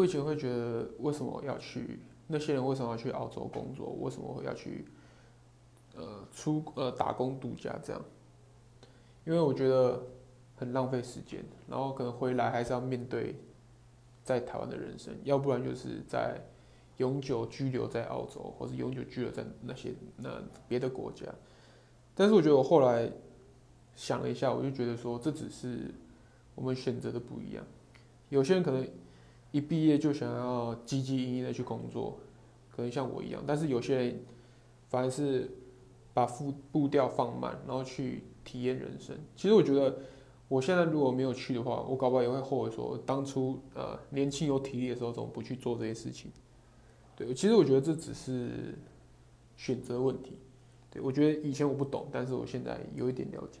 我以前会觉得，为什么要去？那些人为什么要去澳洲工作？为什么要去？呃，出呃打工度假这样？因为我觉得很浪费时间，然后可能回来还是要面对在台湾的人生，要不然就是在永久居留在澳洲，或是永久居留在那些那别的国家。但是我觉得我后来想了一下，我就觉得说，这只是我们选择的不一样。有些人可能。一毕业就想要积极营营的去工作，可能像我一样。但是有些人反而是把步步调放慢，然后去体验人生。其实我觉得，我现在如果没有去的话，我搞不好也会后悔说，当初呃年轻有体力的时候，怎么不去做这些事情？对，其实我觉得这只是选择问题。对，我觉得以前我不懂，但是我现在有一点了解。